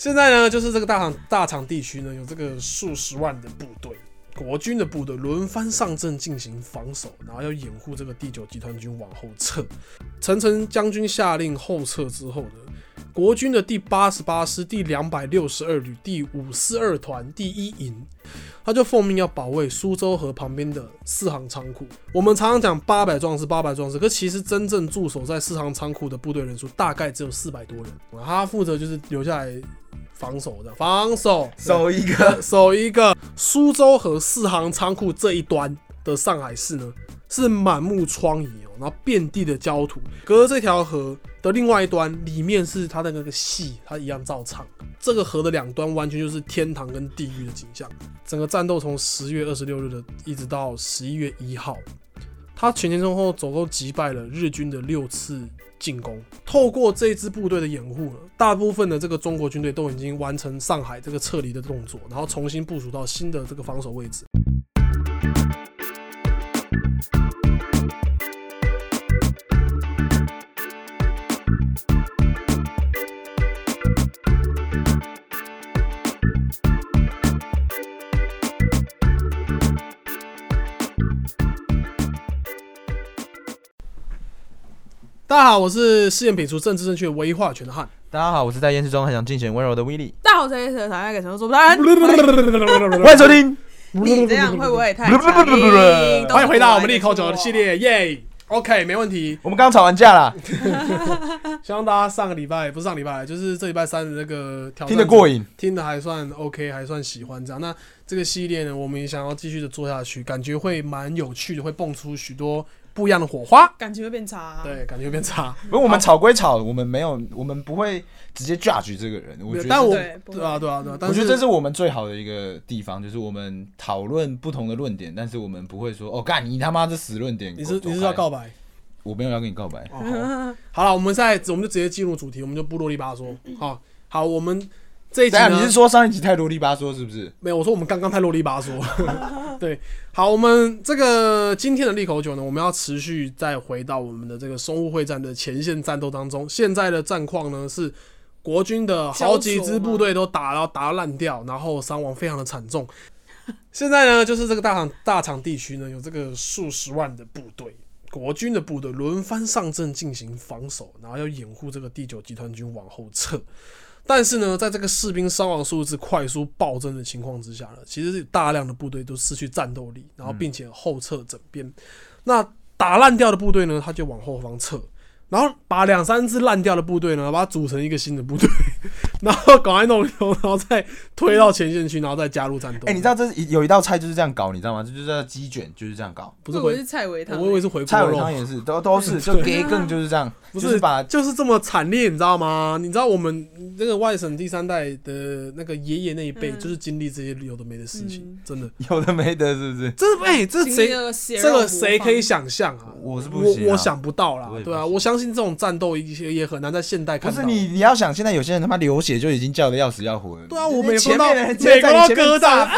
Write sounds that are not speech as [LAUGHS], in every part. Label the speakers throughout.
Speaker 1: 现在呢，就是这个大厂大厂地区呢，有这个数十万的部队，国军的部队轮番上阵进行防守，然后要掩护这个第九集团军往后撤。陈诚将军下令后撤之后呢，国军的第八十八师第两百六十二旅第五四二团第一营，他就奉命要保卫苏州河旁边的四行仓库。我们常常讲八百壮士，八百壮士，可其实真正驻守在四行仓库的部队人数大概只有四百多人，他负责就是留下来。防守的防守，
Speaker 2: 守一个 [LAUGHS]
Speaker 1: 守一个。苏州河四行仓库这一端的上海市呢，是满目疮痍哦，然后遍地的焦土。隔着这条河的另外一端，里面是它的那个戏，它一样照唱。这个河的两端完全就是天堂跟地狱的景象。整个战斗从十月二十六日的一直到十一月一号，他前前后后总共击败了日军的六次。进攻，透过这支部队的掩护，大部分的这个中国军队都已经完成上海这个撤离的动作，然后重新部署到新的这个防守位置。大家好，我是试验品出政治正确唯一话权的汉。
Speaker 2: 大家好，我是在厌世中很想尽显温柔的威利。
Speaker 3: 大家好，我是厌世的讨厌给承诺做不到人。
Speaker 2: 欢迎收听。
Speaker 3: 你这样会不会太强硬？
Speaker 1: 欢迎回到我们利口酒的系列，耶！OK，没问题。
Speaker 2: 我们刚吵完架了。[LAUGHS]
Speaker 1: 希望大家上个礼拜不是上礼拜，就是这礼拜三的那个挑
Speaker 2: 听得过瘾，
Speaker 1: 听得还算 OK，还算喜欢这样。那这个系列呢，我们也想要继续的做下去，感觉会蛮有趣的，会蹦出许多。不一样的火花，
Speaker 3: 感情会变差。
Speaker 1: 对，感情会变差。
Speaker 2: 不过我们吵归吵，我们没有，我们不会直接 judge 这个人。我觉得，
Speaker 1: 但我对啊，对啊，对啊。
Speaker 2: 我觉得这是我们最好的一个地方，就是我们讨论不同的论点，但是我们不会说哦，干你他妈这死论点。
Speaker 1: 你是你是要告白？
Speaker 2: 我没有要跟你告白。
Speaker 1: 好 [LAUGHS] 了，我们现在我们就直接进入主题，我们就不啰里吧嗦。好，好，我们。这一集
Speaker 2: 你是说上一集太啰里吧嗦是不是？
Speaker 1: 没有，我说我们刚刚太啰里吧嗦。对，[LAUGHS] 好，我们这个今天的利口酒呢，我们要持续再回到我们的这个淞沪会战的前线战斗当中。现在的战况呢是国军的好几支部队都打到打烂掉，然后伤亡非常的惨重。[LAUGHS] 现在呢，就是这个大厂大厂地区呢有这个数十万的部队，国军的部队轮番上阵进行防守，然后要掩护这个第九集团军往后撤。但是呢，在这个士兵伤亡数字快速暴增的情况之下呢，其实是大量的部队都失去战斗力，然后并且后撤整编。那打烂掉的部队呢，他就往后方撤。然后把两三支烂掉的部队呢，把它组成一个新的部队，[LAUGHS] 然后搞来弄一弄，然后再推到前线去，然后再加入战斗。
Speaker 2: 哎，你知道这有一道菜就是这样搞，你知道吗？这就叫鸡卷，就是这样搞。
Speaker 3: 不是，我是菜尾汤。
Speaker 1: 我以为是回锅肉。
Speaker 2: 菜尾汤也是，都都是就给更就是这样，
Speaker 1: 不
Speaker 2: 是把
Speaker 1: 就是这么惨烈，你知道吗？你知道我们那个外省第三代的那个爷爷那一辈，就是经历这些有的没的事情，真的
Speaker 2: 有的没的，是不是？
Speaker 1: 这哎，这谁这个谁可以想象啊？
Speaker 2: 我是不
Speaker 1: 我我想不到啦，对啊，我相信这种战斗。一些也很难在现代看
Speaker 2: 到。不是你，你要想，现在有些人他妈流血就已经叫的要死要活了。
Speaker 1: 对啊，我每
Speaker 2: 前面人
Speaker 1: 每个都
Speaker 2: 割
Speaker 1: 到啊，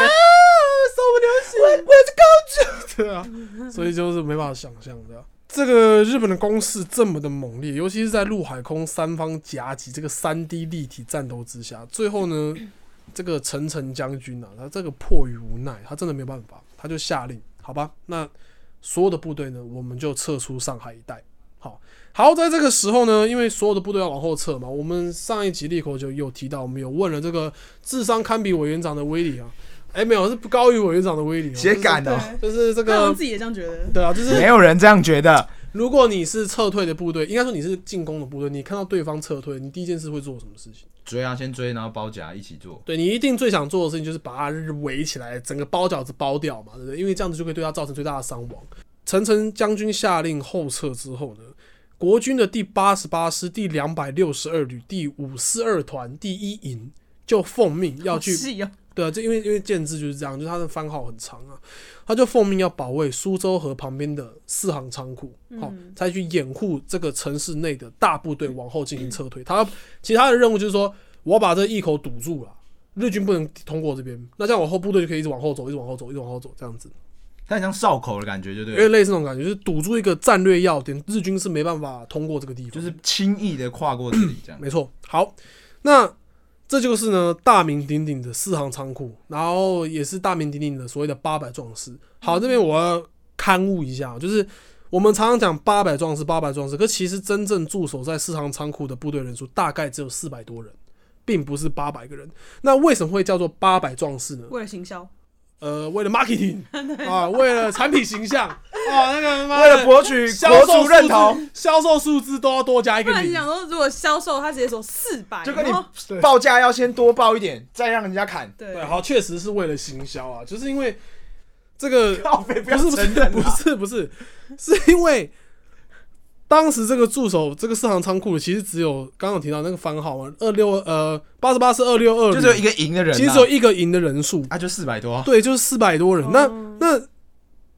Speaker 1: 受不了血，我是公主。对啊，[LAUGHS] 所以就是没办法想象的。这个日本的攻势这么的猛烈，尤其是在陆海空三方夹击这个三 D 立体战斗之下，最后呢，[CLEARS THROAT] 这个陈诚将军啊，他这个迫于无奈，他真的没有办法，他就下令，好吧，那所有的部队呢，我们就撤出上海一带。好好，在这个时候呢，因为所有的部队要往后撤嘛，我们上一集立口就有提到，我们有问了这个智商堪比委员长的威力啊，哎，没有，是不高于委员长的威力，
Speaker 2: 谁敢的？
Speaker 1: 就是这个，
Speaker 3: 自己也这样觉得，
Speaker 1: 对啊，就是
Speaker 2: 没有人这样觉得。
Speaker 1: 如果你是撤退的部队，应该说你是进攻的部队，你看到对方撤退，你第一件事会做什么事情？
Speaker 2: 追啊，先追，然后包夹一起做。
Speaker 1: 对你一定最想做的事情就是把他围起来，整个包饺子包掉嘛，对不对？因为这样子就可以对他造成最大的伤亡。陈诚将军下令后撤之后呢？国军的第八十八师第两百六十二旅第五四二团第一营就奉命要去，对啊，这因为因为建制就是这样，就是他的番号很长啊，他就奉命要保卫苏州河旁边的四行仓库，好，再去掩护这个城市内的大部队往后进行撤退。他其他的任务就是说，我要把这一口堵住了，日军不能通过这边，那这样往后部队就可以一直往后走，一直往后走，一直往后走，这样子。
Speaker 2: 它像哨口的感觉，就对，
Speaker 1: 因为类似那种感觉，就是堵住一个战略要点，日军是没办法通过这个地方，
Speaker 2: 就是轻易的跨过这里，这样。
Speaker 1: 没错。好，那这就是呢大名鼎鼎的四行仓库，然后也是大名鼎鼎的所谓的八百壮士。好，这边我要刊物一下，就是我们常常讲八百壮士，八百壮士，可其实真正驻守在四行仓库的部队人数大概只有四百多人，并不是八百个人。那为什么会叫做八百壮士呢？
Speaker 3: 为了行销，
Speaker 1: 呃，为了 marketing [LAUGHS] 啊，为了产品形象 [LAUGHS] 啊，那个妈
Speaker 2: 为了博取
Speaker 1: 销售
Speaker 2: 认同，，
Speaker 1: 销售数字都要多加一个零。
Speaker 3: 不然你想。说，如果销售他直接说四百，
Speaker 2: 就跟你报价要先多报一点，再让人家砍。
Speaker 3: 对。
Speaker 1: 对，好，确实是为了行销啊，就是因为这个
Speaker 2: 不要
Speaker 1: 不是不是不是，是因为当时这个驻守这个四行仓库的，其实只有刚刚有提到那个番号嘛，二六呃八十八是二六二，
Speaker 2: 就只有一个赢的人啊，
Speaker 1: 其实只有一个营的人数，
Speaker 2: 啊，就四百多。
Speaker 1: 对，就是四百多人。那
Speaker 3: 哦
Speaker 1: 那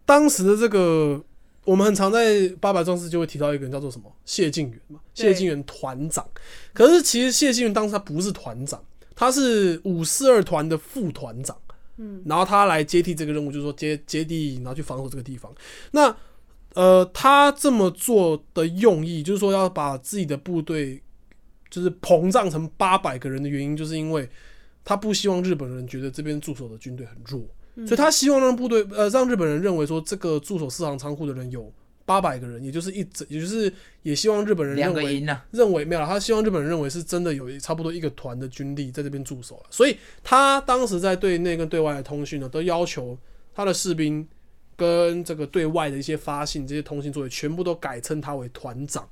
Speaker 1: 当时的这个，我们很常在八百壮士就会提到一个人叫做什么谢晋元嘛，
Speaker 3: 对
Speaker 1: 谢晋元团长。可是其实谢晋元当时他不是团长，他是五四二团的副团长。
Speaker 3: 嗯，
Speaker 1: 然后他来接替这个任务，就是说接接地，然后去防守这个地方。那呃，他这么做的用意，就是说要把自己的部队就是膨胀成八百个人的原因，就是因为他不希望日本人觉得这边驻守的军队很弱，
Speaker 3: 嗯。
Speaker 1: 所以他希望让部队呃让日本人认为说这个驻守四行仓库的人有八百个人，也就是一整，也就是也希望日本人
Speaker 2: 两
Speaker 1: 认为认为没有啦，他希望日本人认为是真的有差不多一个团的军力在这边驻守了，所以他当时在对内跟对外的通讯呢，都要求他的士兵跟这个对外的一些发信这些通信作业，全部都改称他为团长，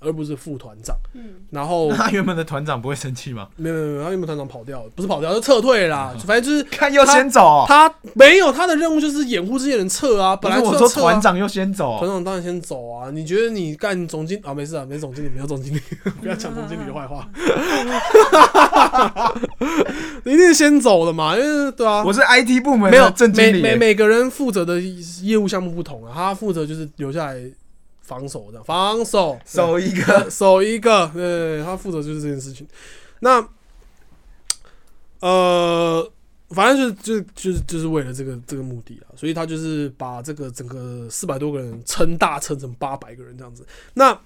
Speaker 1: 而不是副团长。
Speaker 3: 嗯，
Speaker 1: 然后 [LAUGHS]
Speaker 2: 那他原本的团长不会生气吗？
Speaker 1: 没有没有没有，他原本团长跑掉了，不是跑掉，就撤退啦，反正就是
Speaker 2: 看要先走哦，
Speaker 1: 他没有他的任务就是掩护这些人撤啊，本来
Speaker 2: 我说团。长又先走
Speaker 1: 团，长当然先走啊！你觉得你干总经啊？没事啊，没总经理，没有总经理，[LAUGHS] 不要讲总经理的坏话。你 [LAUGHS] 一定先走的嘛，因为对啊，
Speaker 2: 我是 IT 部门
Speaker 1: 没有
Speaker 2: 正经理耶，
Speaker 1: 每每每个人负责的业务项目不同啊，他负责就是留下来防守的，防守。
Speaker 2: 守一个。
Speaker 1: 守一个，对，他负责就是这件事情。那呃，反正就是就就是就是为了这个这个目的啊，所以他就是把这个整个四百多个人撑大撑成八百个人这样子。那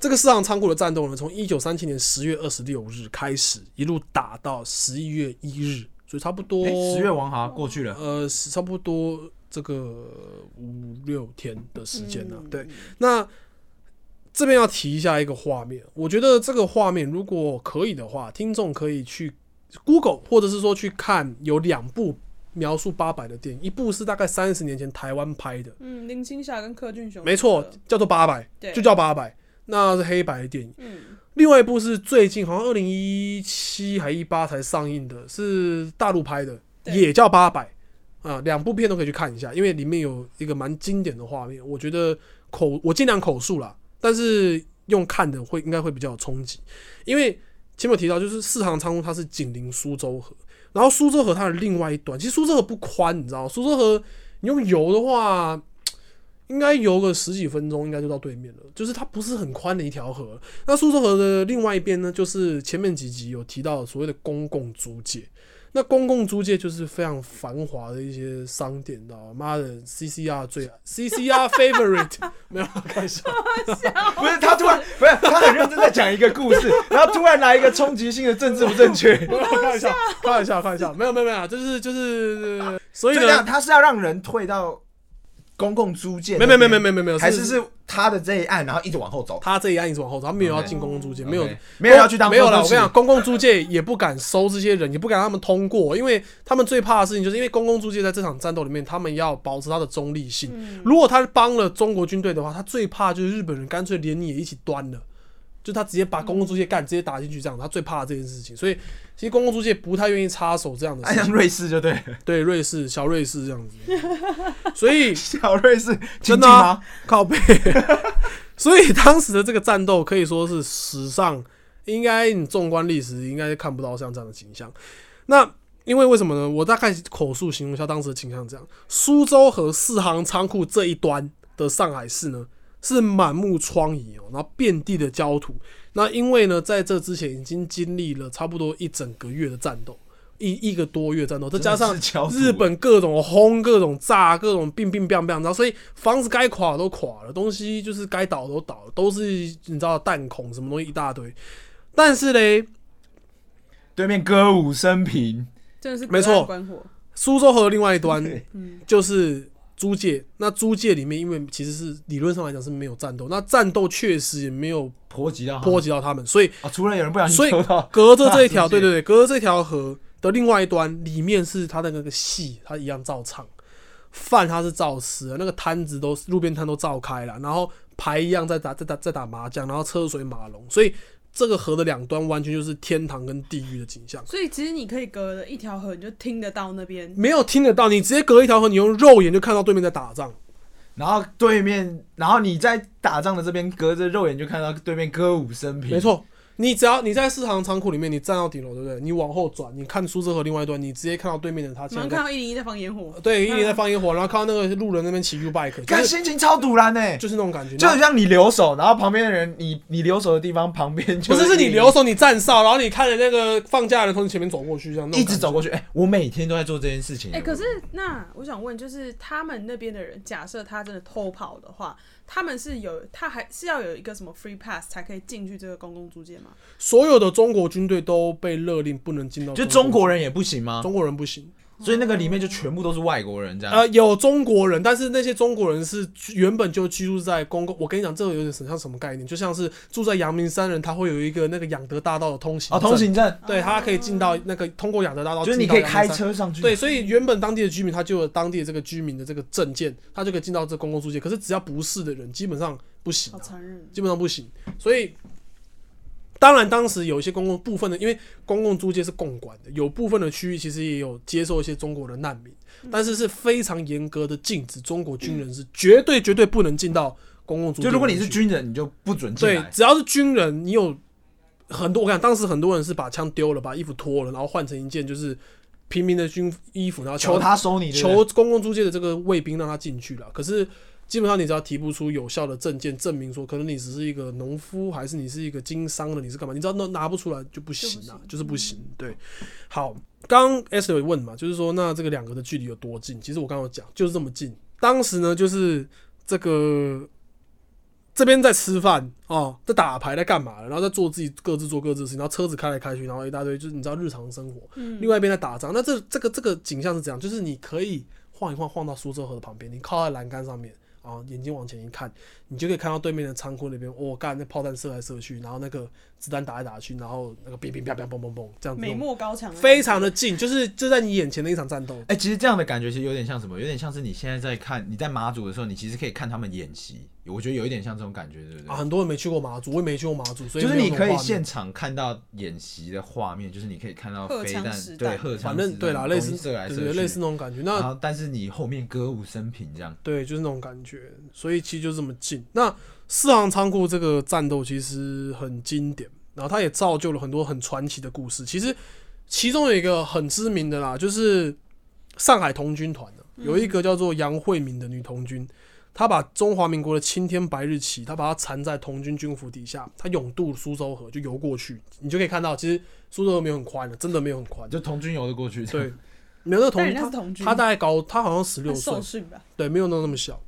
Speaker 1: 这个四行仓库的战斗呢，从一九三七年十月二十六日开始，一路打到十一月一日，所以差不多
Speaker 2: 诶十月王哈过去了，
Speaker 1: 呃，差不多这个五六天的时间呢、
Speaker 3: 嗯。
Speaker 1: 对，那这边要提一下一个画面，我觉得这个画面如果可以的话，听众可以去 Google 或者是说去看有两部描述八百的电影，一部是大概三十年前台湾拍的，
Speaker 3: 嗯，林青霞跟柯俊雄，
Speaker 1: 没错，叫做八百，
Speaker 3: 对。
Speaker 1: 就叫八百，那是黑白的电影。
Speaker 3: 嗯，
Speaker 1: 另外一部是最近好像二零一七还一八才上映的，是大陆拍的，也叫八百啊，两部片都可以去看一下，因为里面有一个蛮经典的画面，我觉得口我尽量口述啦，但是用看的会应该会比较有冲击，因为前面提到就是四行仓库它是紧邻苏州河，然后苏州河它的另外一端，其实苏州河不宽，你知道？苏州河你用游的话。应该游个十几分钟，应该就到对面了。就是它不是很宽的一条河，那苏州河的另外一边呢，就是前面几集有提到所谓的公共租界。那公共租界就是非常繁华的一些商店，你知道吗？妈的，CCR 最爱，CCR favorite，[LAUGHS] 没有开玩笑，
Speaker 2: 不是他突然不是他很认真在讲一个故事，然后突然来一个冲击性的政治不正确，[LAUGHS]
Speaker 1: 没有开玩笑，开玩笑，开玩笑，没有没有没有，就是就是，所以呢，
Speaker 2: 他是要让人退到公共租界那
Speaker 1: 没，有没有没有没有没有没有，
Speaker 2: 还是是他的这一案，然后一直往后走，
Speaker 1: 他这一案一直往后走，他没有要进公共租界，没有
Speaker 2: 没有要去当
Speaker 1: 没有了。
Speaker 2: 了。
Speaker 1: 我跟你讲，公共租界也不敢收这些人，也不敢让他们通过，因为他们最怕的事情就是因为公共租界在这场战斗里面，他们要保持他的中立性。
Speaker 3: 嗯
Speaker 1: 如果他帮了中国军队的话，他最怕就是日本人干脆连你也一起端了，就他直接把公共租界干，直接打进去这样，他最怕的这件事情。所以其实公共租界不太愿意插手这样的
Speaker 2: 哎，
Speaker 1: 事情。
Speaker 2: 像瑞士就对，
Speaker 1: 对，瑞士小瑞士这样子，所以 [LAUGHS]
Speaker 2: 小瑞士
Speaker 1: 真的？靠背。[LAUGHS] 所以当时的这个战斗可以说是史上应该你纵观历史应该看不到像这样的景象。那因为为什么呢？我大概口述形容一下当时的景象，这样：苏州和四行仓库这一端的上海市呢，是满目疮痍哦，然后遍地的焦土。那因为呢，在这之前已经经历了差不多一整个月的战斗，一一个多月战斗，再加上日本各种轰、各种炸、各种病病病病，然后所以房子该垮都垮了，东西就是该倒都倒了，都是你知道弹孔什么东西一大堆。但是嘞，
Speaker 2: 对面歌舞升平，
Speaker 3: 真的是
Speaker 1: 没错。苏州河另外一端
Speaker 3: 嗯，
Speaker 1: 就是租界，那租界里面，因为其实是理论上来讲是没有战斗，那战斗确实也没有
Speaker 2: 波及到
Speaker 1: 波及到他们，所以
Speaker 2: 啊，除了有人不小
Speaker 1: 所以隔着这一条，[LAUGHS] 对对对，隔着这条河的另外一端，里面是他的那个戏，他一样照唱，饭他是照吃的，那个摊子都路边摊都照开了，然后牌一样在打在打在打麻将，然后车水马龙，所以这个河的两端完全就是天堂跟地狱的景象。
Speaker 3: 所以其实你可以隔着一条河，你就听得到那边。
Speaker 1: 没有听得到，你直接隔一条河，你用肉眼就看到对面在打仗。
Speaker 2: 然后对面，然后你在打仗的这边，隔着肉眼就看到对面歌舞升平，
Speaker 1: 没，错，你只要你在四行仓库里面，你站到顶楼，对不对？你往后转，你看苏州河另外一端，你直接看到对面的他
Speaker 3: 马上
Speaker 1: 现在在
Speaker 3: 看到一零一在放烟火，
Speaker 1: 对，一零一在放烟火，然后看到那个路人那边骑 U bike，就
Speaker 2: 看心情超堵然呢，
Speaker 1: 就是那种感觉。
Speaker 2: 就很像你留守，然后旁边的人，你你留守的地方旁边就
Speaker 1: 不是是你留守，你站哨，然后你看着那个放假的人从你前面走过去，这样
Speaker 2: 一直走过去，哎、我每天都在做这件事情。
Speaker 3: 哎、可是那我想问，就是他们那边的人，假设他真的偷跑的话，他们是有他还是要有一个什么 free pass 才可以进去这个公共租界吗？
Speaker 1: 所有的中国军队都被勒令不能进到
Speaker 2: 就
Speaker 1: 中
Speaker 2: 国人也不行吗？
Speaker 1: 中国人不行。
Speaker 2: 所以那个里面就全部都是外国人这样。
Speaker 1: 呃，有中国人，但是那些中国人是原本就居住在公共。我跟你讲，这个有点像什么概念？就像是住在阳明山人，他会有一个那个养德大道的通行
Speaker 2: 啊，通，行证
Speaker 1: 对他可以进到那个通过养德大道，
Speaker 2: 就是你可以开。车上去。
Speaker 1: 对，所以原本当地的居民他就有当地的这个居民的这个证件，他就可以进到这公共租界。可是只要不是的人，基本上不行、啊，
Speaker 3: 好残忍。
Speaker 1: 基本上不行。所以，当然当时有一些公共部分的，因为公共租界是共管的，有部分的区域其实也有接受一些中国的难民，但是是非常严格的禁止中国军人是绝对绝对不能进到公共租界
Speaker 2: 如果你是军人，你就不准进
Speaker 1: 对，只要是军人，你有很多，我看当时很多人是把枪丢了，把衣服脱了，然后换成一件就是平民的军衣服，然后
Speaker 2: 求他收你，
Speaker 1: 求公共租界的这个卫兵让他进去了。可是基本上你只要提不出有效的证件证明说，可能你只是一个农夫，还是你是一个经商的，你是干嘛？你只要拿拿不出来就不行啊，就是不行。对，好，刚刚 S 有问嘛，就是说那这个两个的距离有多近？其实我刚刚有讲，就是这么近。当时呢，就是这个这边在吃饭哦，在打牌，在干嘛？然后在做自己各自做各自的事情，然后车子开来开去，然后一大堆就是你知道日常生活。
Speaker 3: 嗯
Speaker 1: 另外一边在打仗。那这这个这个景象是怎样？就是你可以晃一晃，晃到苏州河的旁边，你靠在栏杆上面啊，眼睛往前一看，你就可以看到对面的仓库那边，我、干那炮弹射来射去，然后那个子弹打来打去，然后那个哔哔啪啪嘣嘣嘣这样子，
Speaker 3: 美墨高墙，
Speaker 1: 非常的近，就是就在你眼前的一场战斗。
Speaker 2: 哎、其实这样的感觉其实有点像什么？有点像是你现在在看你在马祖的时候，你其实可以看他们演习。我觉得有一点像这种感觉，对不对？
Speaker 1: 啊，很多人没去过马祖，我也没去过马祖，所以
Speaker 2: 就是你可以现场看到演习的画面，就是你可以看到
Speaker 3: 荷
Speaker 2: 飞弹对荷枪
Speaker 1: 反正对啦，类似
Speaker 2: 射来
Speaker 1: 类似那种感觉。那
Speaker 2: 然后但是你后面歌舞升平这样，
Speaker 1: 对，就是那种感觉，所以其实就这么近。那四行仓库这个战斗其实很经典，然后它也造就了很多很传奇的故事。其实其中有一个很知名的啦，就是上海童军团的，有一个叫做杨惠敏的女童军，她把中华民国的青天白日旗，她把它缠在童军军服底下，她勇渡苏州河就游过去，你就可以看到，其实苏州河没有很宽的，真的没有很宽。
Speaker 2: 就童军游的过去。
Speaker 1: 对，没有那个童军，她
Speaker 3: 家是童军，
Speaker 1: 她大概高，他好像十六
Speaker 3: 他
Speaker 1: 岁？对，没有那那么小。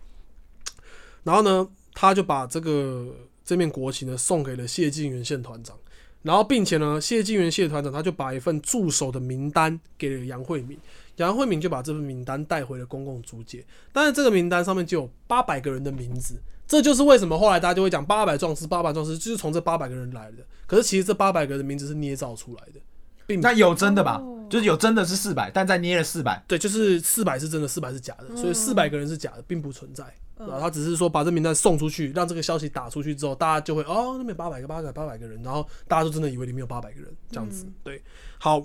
Speaker 1: 然后呢，他就把这个这面国旗呢送给了谢晋元县团长，然后并且呢，谢晋元谢团长他就把一份驻守的名单给了杨惠敏，杨惠敏就把这份名单带回了公共租界，但是这个名单上面就有八百个人的名字。这就是为什么后来大家就会讲八百壮士，八百壮士就是从这八百个人来的。可是其实这八百个人的名字是捏造出来的，并
Speaker 2: 那有真的吧？
Speaker 3: 哦
Speaker 2: 就是有真的是四百，但在捏了四百。
Speaker 1: 对，就是四百是真的，四百是假的，所以四百个人是假的，并不存在。
Speaker 3: 嗯
Speaker 1: 啊，他只是说把这名单送出去，让这个消息打出去之后，大家就会哦，那边八百个、八百、八百个人，然后大家就真的以为里面有八百个人这样子。对，好，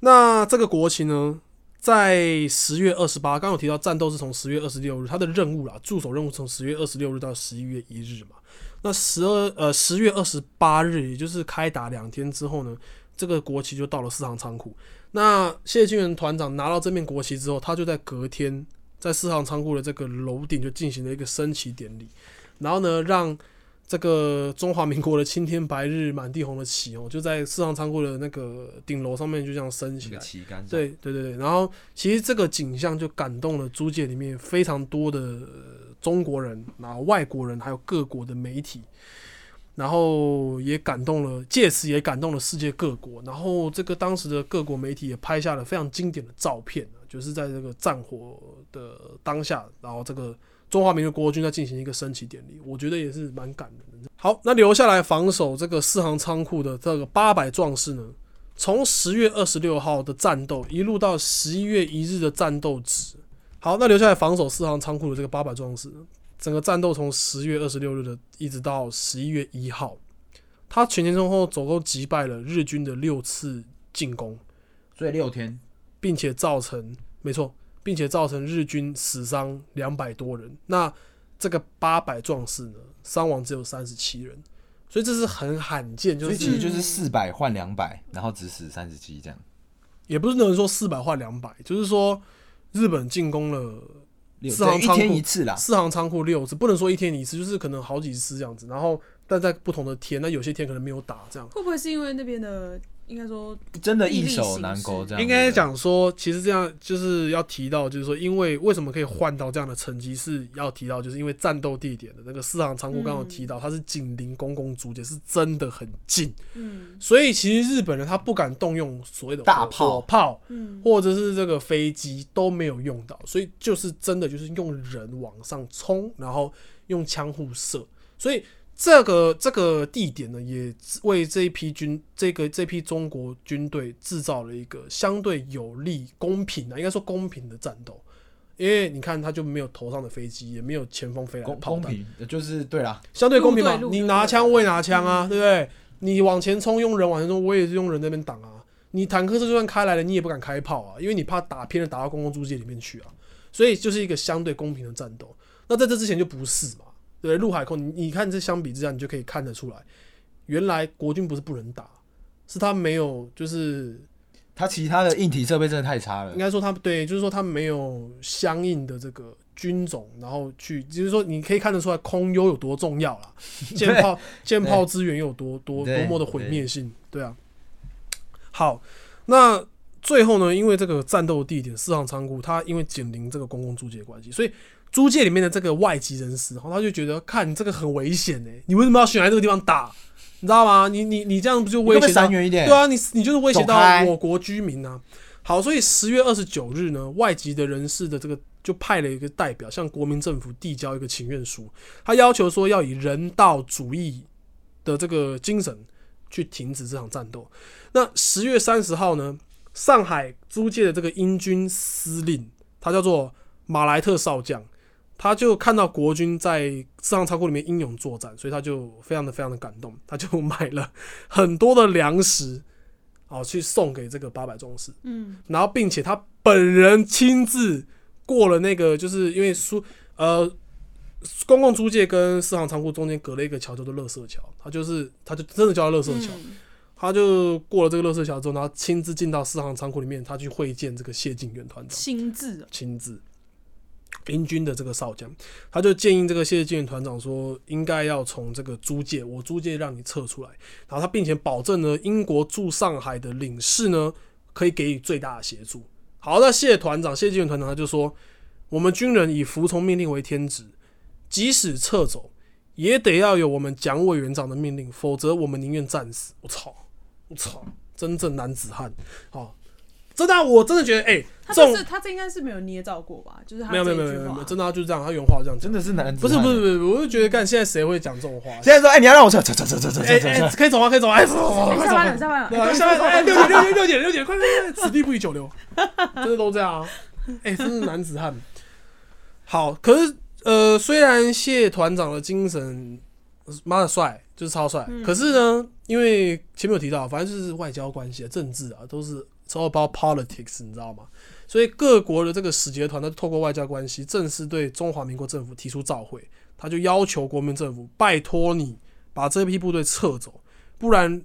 Speaker 1: 那这个国旗呢，在十月二十八，刚刚有提到战斗是从十月二十六日，他的任务啦，驻守任务从十月二十六日到十一月一日嘛。那十二呃十月二十八日，也就是开打两天之后呢，这个国旗就到了四行仓库。那谢晋元团长拿到这面国旗之后，他就在隔天在四行仓库的这个楼顶就进行了一个升旗典礼，然后呢，让这个中华民国的青天白日满地红的旗哦，就在四行仓库的那个顶楼上面就这样升起来。
Speaker 2: 旗杆，
Speaker 1: 对对对对，然后其实这个景象就感动了租界里面非常多的呃中国人，然后外国人，还有各国的媒体。然后也感动了，借此也感动了世界各国。然后这个当时的各国媒体也拍下了非常经典的照片啊就是在这个战火的当下，然后这个中华民国国军在进行一个升旗典礼，我觉得也是蛮感人的。好，那留下来防守这个四行仓库的这个八百壮士呢，从十月二十六号的战斗一路到十一月一日的战斗值。好，那留下来防守四行仓库的这个八百壮士呢，整个战斗从十月二十六日的一直到十一月一号，他全前中后总共击败了日军的六次进攻，
Speaker 2: 所以六天，
Speaker 1: 并且造成没错，并且造成日军死伤两百多人。那这个八百壮士呢，伤亡只有三十七人，所以这是很罕见，就
Speaker 2: 所以其实就是四百换两百，然后只死三十七这样。
Speaker 1: 也不是能说四百换两百，就是说日本进攻了四行仓库
Speaker 2: 天一次啦，
Speaker 1: 四行仓库六次，不能说一天一次，就是可能好几次这样子。然后但在不同的天，那有些天可能没有打这样。
Speaker 3: 会不会是因为那边的应该说
Speaker 2: 真的易守难攻这样。
Speaker 1: 应该讲说，其实这样就是要提到，就是说，因为为什么可以换到这样的成绩，是要提到，就是因为战斗地点的那个四行仓库，刚刚提到，它是紧邻公共租界，是真的很近，
Speaker 3: 嗯。
Speaker 1: 所以其实日本人他不敢动用所谓的火
Speaker 2: 大炮
Speaker 1: 炮。
Speaker 3: 嗯。
Speaker 1: 或者是这个飞机都没有用到，所以就是真的就是用人往上冲，然后用枪互射，所以这个这个地点呢，也为这一批军这个这批中国军队制造了一个相对有利、公平的，应该说公平的战斗。因为你看，他就没有头上的飞机，也没有前锋飞来的
Speaker 2: 公
Speaker 1: 炮弹，
Speaker 2: 公平，就是对啦，
Speaker 1: 相对公平嘛你拿枪我也拿枪啊，对不对？你往前冲用人往前冲，我也是用人在那边挡啊。你坦克车就算开来了，你也不敢开炮啊，因为你怕打偏了打到公共租界里面去啊。所以就是一个相对公平的战斗。那在这之前就不是嘛，对？陆海空，你你看这相比之下，你就可以看得出来，原来国军不是不能打，是他没有就是
Speaker 2: 他其他的硬体设备真的太差了
Speaker 1: 应。该说他对，就是说他没有相应的这个军种，然后去，就是说你可以看得出来空优有多重要啦，[LAUGHS] 舰炮舰炮资源有多多多么的毁灭性，对啊。好，那最后呢，因为这个战斗地点四行仓库，它因为紧邻这个公共租界的关系，所以租界里面的这个外籍人士，然后他就觉得看你这个很危险呢、你为什么要选来这个地方打？你知道吗？你你你这样不就威胁到
Speaker 2: 闪远一点？
Speaker 1: 对啊，你你就是威胁到我国居民啊。好，所以十月二十九日呢，外籍的人士的这个就派了一个代表向国民政府递交一个请愿书，他要求说要以人道主义的这个精神去停止这场战斗。那十月三十号呢，上海租界的这个英军司令，他叫做马莱特少将，他就看到国军在四行仓库里面英勇作战，所以他就非常的非常的感动，他就买了很多的粮食，哦，去送给这个八百壮士，
Speaker 3: 嗯。
Speaker 1: 然后并且他本人亲自过了那个，就是因为苏呃公共租界跟四行仓库中间隔了一个桥，叫做乐色桥，他就是他就真的叫乐色桥，
Speaker 3: 嗯。
Speaker 1: 他就过了这个乐色桥之后，然后亲自进到四行仓库里面，他去会见这个谢晋元团长。
Speaker 3: 亲自
Speaker 1: 亲自英军的这个少将，他就建议这个谢晋元团长说，应该要从这个租界，我租界让你撤出来，然后他并且保证呢，英国驻上海的领事呢可以给予最大的协助。好，那谢团长谢晋元团长他就说，我们军人以服从命令为天职，即使撤走，也得要有我们蒋委员长的命令，否则我们宁愿战死。我操，我操，真正男子汉好。真的啊、我真的觉得，哎、
Speaker 3: 他
Speaker 1: 这
Speaker 3: 是他这应该是没有捏造过吧？就是他
Speaker 1: 没有没有没有没有没有，真的他就是这样，他原话这样
Speaker 2: 真。的是男子，
Speaker 1: 不是不是不。是，我就觉得干现在谁会讲这种话？
Speaker 2: 现在说，哎，你要让我撤撤撤撤撤撤
Speaker 1: 哎可以走啊？可以走啊？
Speaker 3: 下班了下班了，
Speaker 1: 下班了哎，六点六点六点六点，快快快，此地不宜久留，[LAUGHS] 真的都这样啊！哎，真是男子汉。好，可是呃，虽然谢团长的精神妈的帅，就是超帅，可是呢，因为前面有提到，反正就是外交关系啊、政治啊，都是 it's all about politics，你知道吗？所以各国的这个使节团，他透过外交关系正式对中华民国政府提出召回，他就要求国民政府拜托你把这批部队撤走，不然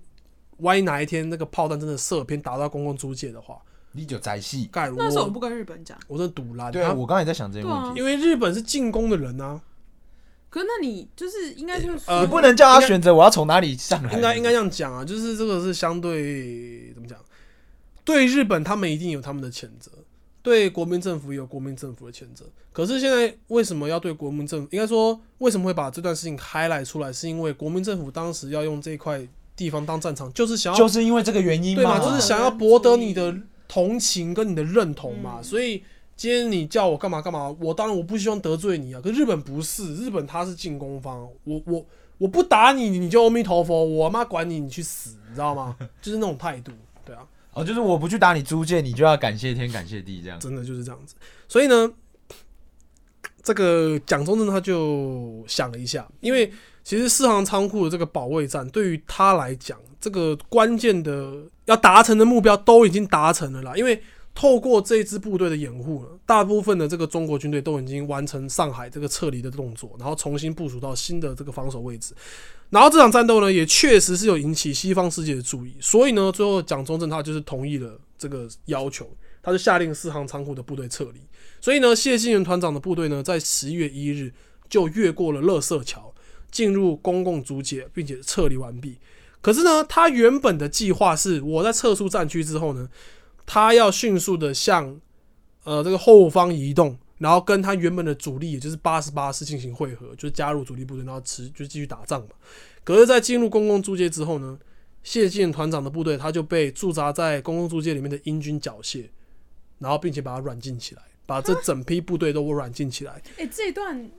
Speaker 1: 万一哪一天那个炮弹真的射偏打到公共租界的话，
Speaker 2: 你就宅戏。
Speaker 1: 干我
Speaker 3: 那时候我不跟日本讲，
Speaker 1: 我真的堵烂。
Speaker 2: 对啊，我刚才也在想这个问题。
Speaker 1: 因为日本是进攻的人啊，
Speaker 3: 可是那你就是应该就是
Speaker 1: 呃
Speaker 2: 你不能叫他选择我要从哪里上来。
Speaker 1: 应该应该这样讲啊，就是这个是相对怎么讲？对日本，他们一定有他们的谴责；对国民政府也有国民政府的谴责。可是现在为什么要对国民政府？应该说为什么会把这段事情 highlight 出来？是因为国民政府当时要用这块地方当战场，就是想要
Speaker 2: 就是因为这个原因
Speaker 1: 对嘛，就是想要博得你的同情跟你的认同嘛。
Speaker 3: 嗯
Speaker 1: 所以今天你叫我干嘛干嘛，我当然我不希望得罪你啊。可日本不是，日本他是进攻方，我我我不打你，你就阿弥陀佛，我妈管你，你去死，你知道吗？[LAUGHS] 就是那种态度，对啊。
Speaker 2: 哦，就是我不去打你租界，你就要感谢天感谢地这样。
Speaker 1: 真的就是这样子。所以呢，这个蒋中正他就想了一下，因为其实四行仓库的这个保卫战对于他来讲，这个关键的要达成的目标都已经达成了啦。因为透过这支部队的掩护呢，大部分的这个中国军队都已经完成上海这个撤离的动作，然后重新部署到新的这个防守位置。然后这场战斗呢，也确实是有引起西方世界的注意，所以呢，最后蒋中正他就是同意了这个要求，他就下令四行仓库的部队撤离。所以呢，谢晋元团长的部队呢，在十月一日就越过了乐色桥，进入公共租界，并且撤离完毕。可是呢，他原本的计划是，我在撤出战区之后呢，他要迅速的向呃这个后方移动，然后跟他原本的主力，也就是八十八师进行会合，就是加入主力部队，然后持就继续打仗嘛。可是，在进入公共租界之后呢，谢晋团长的部队他就被驻扎在公共租界里面的英军缴械，然后并且把他软禁起来，把这整批部队都软禁起来。[LAUGHS]
Speaker 3: 哎、这段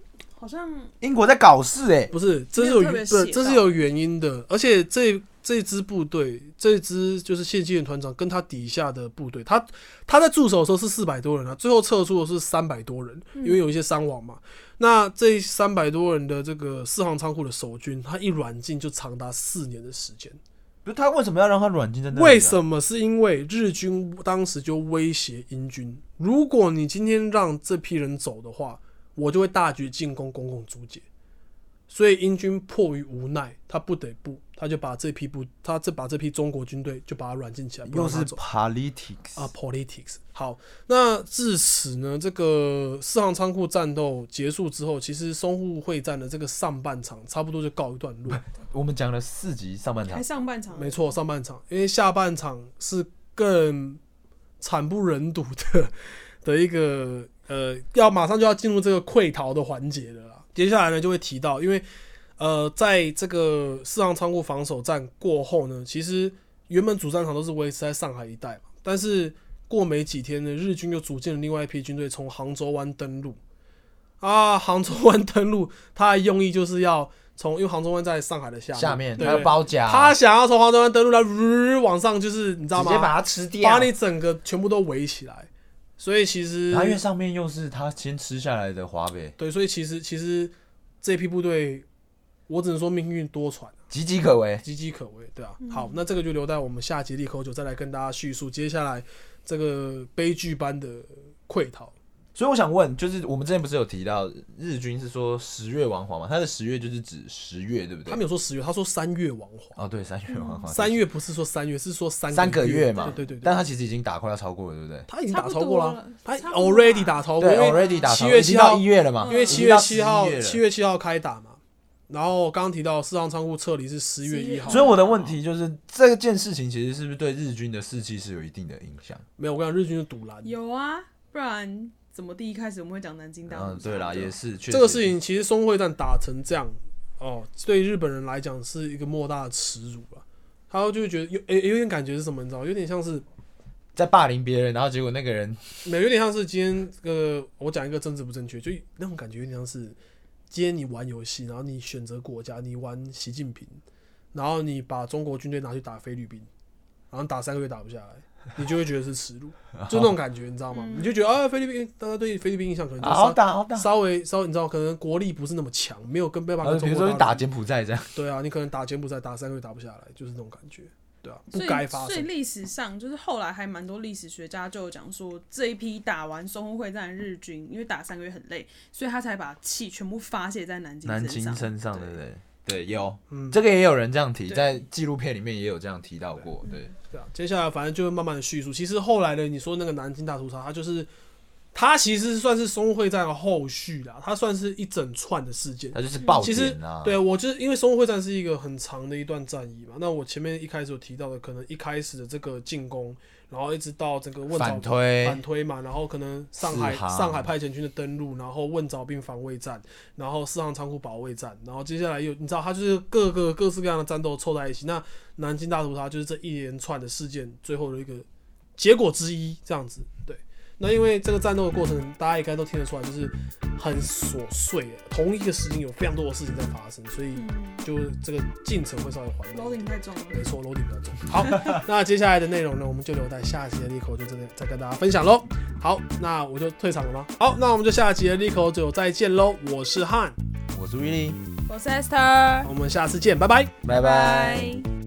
Speaker 3: 好像
Speaker 2: 英国在搞事哎、
Speaker 1: 不是，这是有原不是这是有原因的，而且这这支部队，这支就是谢继元团长跟他底下的部队，他他在驻守的时候是四百多人啊，最后撤出的是三百多人，因为有一些伤亡嘛。那这三百多人的这个四行仓库的守军，他一软禁就长达四年的时间。
Speaker 2: 不是他为什么要让他软禁在那里啊？
Speaker 1: 为什么？是因为日军当时就威胁英军，如果你今天让这批人走的话，我就会大举进攻公共租界。所以英军迫于无奈，他不得不，他就把这批部，他这把这批中国军队就把他软禁起来，
Speaker 2: 又是 politics
Speaker 1: 啊，politics。好，那至此呢，这个四行仓库战斗结束之后，其实淞沪会战的这个上半场差不多就告一段落。
Speaker 2: 我们讲了四集上半场
Speaker 3: 还，上半场，
Speaker 1: 没错，上半场，因为下半场是更惨不忍睹的的一个呃，要马上就要进入这个溃逃的环节了啦。接下来呢，就会提到，因为呃，在这个四行仓库防守战过后呢，其实原本主战场都是维持在上海一带嘛，但是过没几天呢，日军又组建了另外一批军队从杭州湾登陆。啊，杭州湾登陆，它的用意就是要从，因为杭州湾在上海的下面，
Speaker 2: 下面还有
Speaker 1: 对对
Speaker 2: 包夹，
Speaker 1: 他想要从杭州湾登陆，然后呜往上，就是你知道吗？
Speaker 2: 直接把它吃掉。
Speaker 1: 把你整个全部都围起来。所以其实
Speaker 2: 因为上面又是他先吃下来的华北，
Speaker 1: 对，所以其实其实这批部队，我只能说命运多舛，
Speaker 2: 岌岌可危。
Speaker 1: 岌岌可危，对啊。好，那这个就留在我们下集立口酒再来跟大家叙述接下来这个悲剧般的溃逃。
Speaker 2: 所以我想问，就是我们之前不是有提到日军是说十月亡黄嘛？他的十月就是指十月，对不对？
Speaker 1: 他没有说十月，他说三月亡黄。
Speaker 2: 哦，对，三月亡黄，
Speaker 1: 三月不是说三月，是说三
Speaker 2: 三个
Speaker 1: 月
Speaker 2: 月嘛，
Speaker 1: 对对。
Speaker 2: 但他其实已经打快要超过了，对不对？
Speaker 1: 他已经打超过了，他 already 打超过，
Speaker 2: 对，already 打
Speaker 1: 七月七号
Speaker 2: 一月了嘛，
Speaker 1: 因为
Speaker 3: 嗯
Speaker 1: 七月七号
Speaker 2: 已经到11月了
Speaker 1: 七月七号开打嘛，然后刚刚提到四行仓库撤离是十月一号，
Speaker 2: 所以我的问题就是，这件事情其实是不是对日军的士气是有一定的影响？
Speaker 1: 没有，我跟你讲，日军是堵拦。
Speaker 3: 有啊，不然怎么第一开始我们会讲南京大屠杀？
Speaker 2: 嗯，对啦，也是，
Speaker 1: 这个事情其实淞沪会战打成这样，哦，对日本人来讲是一个莫大的耻辱吧。他就会觉得有诶、有点感觉是什么，你知道，有点像是
Speaker 2: 在霸凌别人，然后结果那个人
Speaker 1: 没有，有点像是今天这个，我讲一个政治不正确，就那种感觉有点像是今天你玩游戏，然后你选择国家，你玩习近平，然后你把中国军队拿去打菲律宾，然后打三个月打不下来，你就会觉得是耻辱，[LAUGHS] 就那种感觉，你知道吗？
Speaker 3: 嗯
Speaker 1: 你就觉得啊，菲律宾大家对菲律宾印象可能就稍
Speaker 2: 好打好打，
Speaker 1: 稍微稍微，你知道，可能国力不是那么强，没有跟没办法跟中国
Speaker 2: 比如说你打柬埔寨这样，
Speaker 1: 对啊，你可能打柬埔寨打三个月打不下来，就是那种感觉，对啊，不该发生。
Speaker 3: 所以历史上就是后来还蛮多历史学家就有讲说，这一批打完淞沪会战的日军，因为打三个月很累，所以他才把气全部发泄在南京
Speaker 2: 南
Speaker 3: 身上。
Speaker 2: 京身上，对不对？对，有
Speaker 1: 嗯，
Speaker 2: 这个也有人这样提，在纪录片里面也有这样提到过，对，
Speaker 1: 对。啊，接下来反正就慢慢的叙述。其实后来的你说那个南京大屠杀，它就是它其实算是淞沪会战的后续啦，它算是一整串的事件。
Speaker 2: 它就是爆
Speaker 1: 其实
Speaker 2: 点啊。
Speaker 1: 对我就是因为淞沪会战是一个很长的一段战役嘛，那我前面一开始有提到的，可能一开始的这个进攻，然后一直到整个问
Speaker 2: 反
Speaker 1: 早
Speaker 2: 推
Speaker 1: 反推嘛，然后可能上海上海派遣军的登陆，然后问早兵防卫战，然后四行仓库保卫战，然后接下来又你知道它就是各个各式各样的战斗凑在一起，那南京大屠杀就是这一连串的事件最后的一个结果之一，这样子对。那因为这个战斗的过程，大家应该都听得出来，就是很琐碎，同一个时间有非常多的事情在发生，所以
Speaker 3: 嗯
Speaker 1: 就这个进程会稍微缓慢。
Speaker 3: ，loading 太重了。
Speaker 1: 没错，loading 比较重。好，那接下来的内容呢，我们就留在下集的利口就真的再跟大家分享喽。好，那我就退场了吗？好，那我们就下集的利口就再见喽。我是汉，
Speaker 2: 我是 Willy，
Speaker 3: 我是 Esther，
Speaker 1: 我们下次见，拜拜。
Speaker 2: 拜拜。
Speaker 3: 拜。